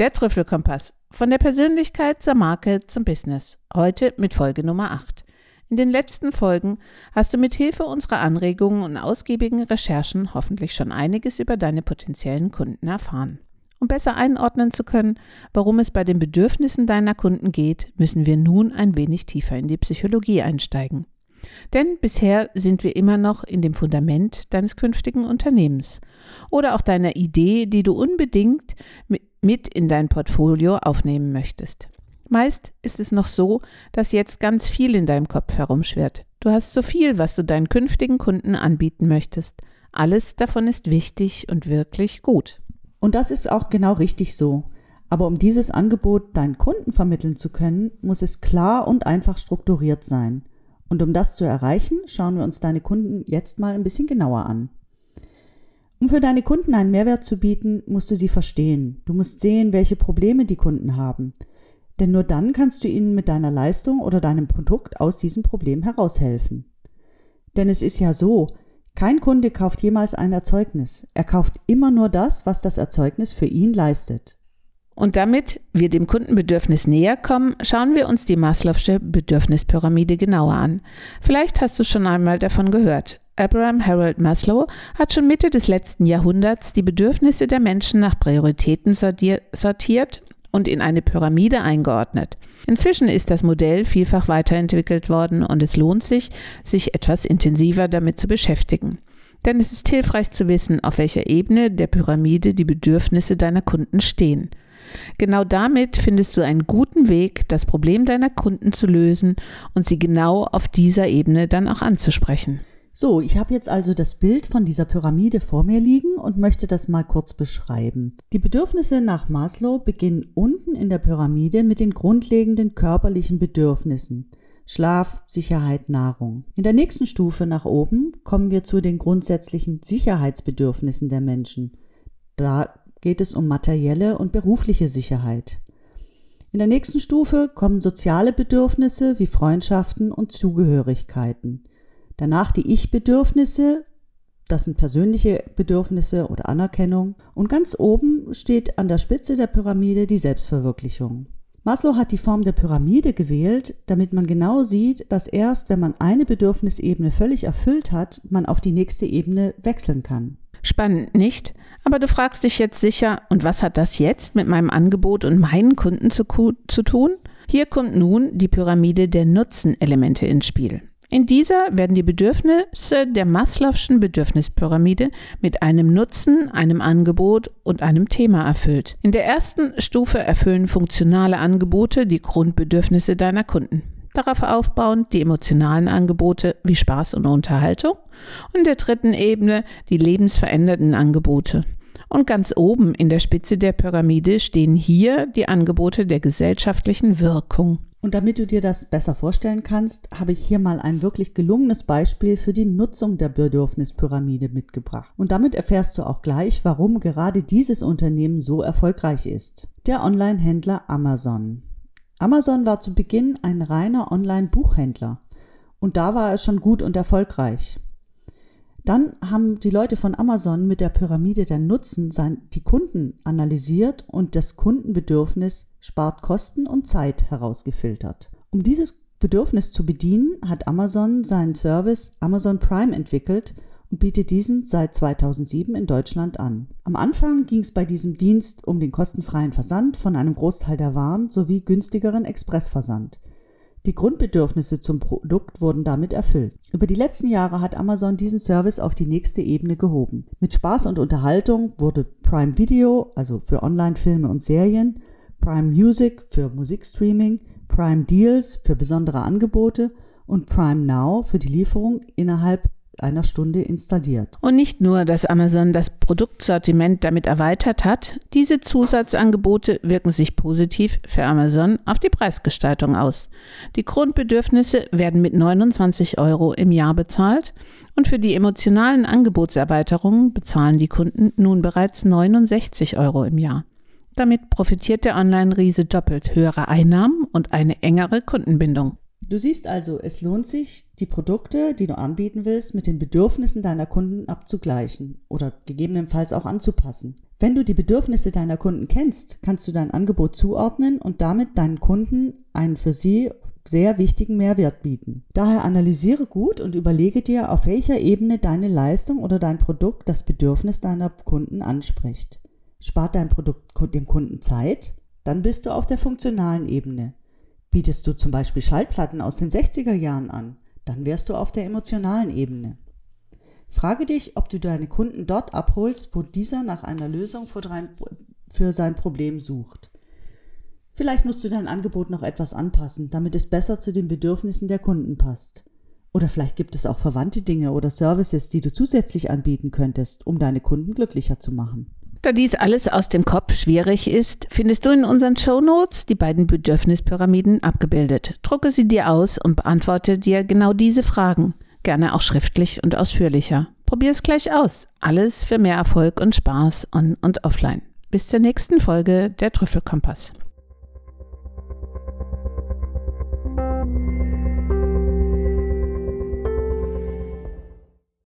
Der Trüffelkompass. Von der Persönlichkeit zur Marke zum Business. Heute mit Folge Nummer 8. In den letzten Folgen hast du mit Hilfe unserer Anregungen und ausgiebigen Recherchen hoffentlich schon einiges über deine potenziellen Kunden erfahren. Um besser einordnen zu können, warum es bei den Bedürfnissen deiner Kunden geht, müssen wir nun ein wenig tiefer in die Psychologie einsteigen. Denn bisher sind wir immer noch in dem Fundament deines künftigen Unternehmens oder auch deiner Idee, die du unbedingt mit in dein Portfolio aufnehmen möchtest. Meist ist es noch so, dass jetzt ganz viel in deinem Kopf herumschwirrt. Du hast so viel, was du deinen künftigen Kunden anbieten möchtest. Alles davon ist wichtig und wirklich gut. Und das ist auch genau richtig so. Aber um dieses Angebot deinen Kunden vermitteln zu können, muss es klar und einfach strukturiert sein. Und um das zu erreichen, schauen wir uns deine Kunden jetzt mal ein bisschen genauer an. Um für deine Kunden einen Mehrwert zu bieten, musst du sie verstehen. Du musst sehen, welche Probleme die Kunden haben. Denn nur dann kannst du ihnen mit deiner Leistung oder deinem Produkt aus diesem Problem heraushelfen. Denn es ist ja so, kein Kunde kauft jemals ein Erzeugnis. Er kauft immer nur das, was das Erzeugnis für ihn leistet. Und damit wir dem Kundenbedürfnis näher kommen, schauen wir uns die Maslow'sche Bedürfnispyramide genauer an. Vielleicht hast du schon einmal davon gehört. Abraham Harold Maslow hat schon Mitte des letzten Jahrhunderts die Bedürfnisse der Menschen nach Prioritäten sortiert und in eine Pyramide eingeordnet. Inzwischen ist das Modell vielfach weiterentwickelt worden und es lohnt sich, sich etwas intensiver damit zu beschäftigen. Denn es ist hilfreich zu wissen, auf welcher Ebene der Pyramide die Bedürfnisse deiner Kunden stehen. Genau damit findest du einen guten Weg, das Problem deiner Kunden zu lösen und sie genau auf dieser Ebene dann auch anzusprechen. So, ich habe jetzt also das Bild von dieser Pyramide vor mir liegen und möchte das mal kurz beschreiben. Die Bedürfnisse nach Maslow beginnen unten in der Pyramide mit den grundlegenden körperlichen Bedürfnissen. Schlaf, Sicherheit, Nahrung. In der nächsten Stufe nach oben kommen wir zu den grundsätzlichen Sicherheitsbedürfnissen der Menschen. Da geht es um materielle und berufliche Sicherheit. In der nächsten Stufe kommen soziale Bedürfnisse wie Freundschaften und Zugehörigkeiten. Danach die Ich-Bedürfnisse, das sind persönliche Bedürfnisse oder Anerkennung. Und ganz oben steht an der Spitze der Pyramide die Selbstverwirklichung. Maslow hat die Form der Pyramide gewählt, damit man genau sieht, dass erst wenn man eine Bedürfnisebene völlig erfüllt hat, man auf die nächste Ebene wechseln kann. Spannend, nicht? Aber du fragst dich jetzt sicher, und was hat das jetzt mit meinem Angebot und meinen Kunden zu, zu tun? Hier kommt nun die Pyramide der Nutzenelemente ins Spiel. In dieser werden die Bedürfnisse der Maslow'schen Bedürfnispyramide mit einem Nutzen, einem Angebot und einem Thema erfüllt. In der ersten Stufe erfüllen funktionale Angebote die Grundbedürfnisse deiner Kunden darauf aufbauend die emotionalen Angebote wie Spaß und Unterhaltung und in der dritten Ebene die lebensverändernden Angebote. Und ganz oben in der Spitze der Pyramide stehen hier die Angebote der gesellschaftlichen Wirkung. Und damit du dir das besser vorstellen kannst, habe ich hier mal ein wirklich gelungenes Beispiel für die Nutzung der Bedürfnispyramide mitgebracht. Und damit erfährst du auch gleich, warum gerade dieses Unternehmen so erfolgreich ist. Der Online-Händler Amazon. Amazon war zu Beginn ein reiner Online-Buchhändler und da war es schon gut und erfolgreich. Dann haben die Leute von Amazon mit der Pyramide der Nutzen die Kunden analysiert und das Kundenbedürfnis spart Kosten und Zeit herausgefiltert. Um dieses Bedürfnis zu bedienen, hat Amazon seinen Service Amazon Prime entwickelt und bietet diesen seit 2007 in Deutschland an. Am Anfang ging es bei diesem Dienst um den kostenfreien Versand von einem Großteil der Waren sowie günstigeren Expressversand. Die Grundbedürfnisse zum Produkt wurden damit erfüllt. Über die letzten Jahre hat Amazon diesen Service auf die nächste Ebene gehoben. Mit Spaß und Unterhaltung wurde Prime Video, also für Online-Filme und Serien, Prime Music für Musikstreaming, Prime Deals für besondere Angebote und Prime Now für die Lieferung innerhalb einer Stunde installiert. Und nicht nur, dass Amazon das Produktsortiment damit erweitert hat, diese Zusatzangebote wirken sich positiv für Amazon auf die Preisgestaltung aus. Die Grundbedürfnisse werden mit 29 Euro im Jahr bezahlt und für die emotionalen Angebotserweiterungen bezahlen die Kunden nun bereits 69 Euro im Jahr. Damit profitiert der Online-Riese doppelt höhere Einnahmen und eine engere Kundenbindung. Du siehst also, es lohnt sich, die Produkte, die du anbieten willst, mit den Bedürfnissen deiner Kunden abzugleichen oder gegebenenfalls auch anzupassen. Wenn du die Bedürfnisse deiner Kunden kennst, kannst du dein Angebot zuordnen und damit deinen Kunden einen für sie sehr wichtigen Mehrwert bieten. Daher analysiere gut und überlege dir, auf welcher Ebene deine Leistung oder dein Produkt das Bedürfnis deiner Kunden anspricht. Spart dein Produkt dem Kunden Zeit? Dann bist du auf der funktionalen Ebene. Bietest du zum Beispiel Schallplatten aus den 60er Jahren an? Dann wärst du auf der emotionalen Ebene. Frage dich, ob du deine Kunden dort abholst, wo dieser nach einer Lösung für sein Problem sucht. Vielleicht musst du dein Angebot noch etwas anpassen, damit es besser zu den Bedürfnissen der Kunden passt. Oder vielleicht gibt es auch verwandte Dinge oder Services, die du zusätzlich anbieten könntest, um deine Kunden glücklicher zu machen. Da dies alles aus dem Kopf schwierig ist, findest du in unseren Show Notes die beiden Bedürfnispyramiden abgebildet. Drucke sie dir aus und beantworte dir genau diese Fragen, gerne auch schriftlich und ausführlicher. Probier es gleich aus. Alles für mehr Erfolg und Spaß on und offline. Bis zur nächsten Folge der Trüffelkompass.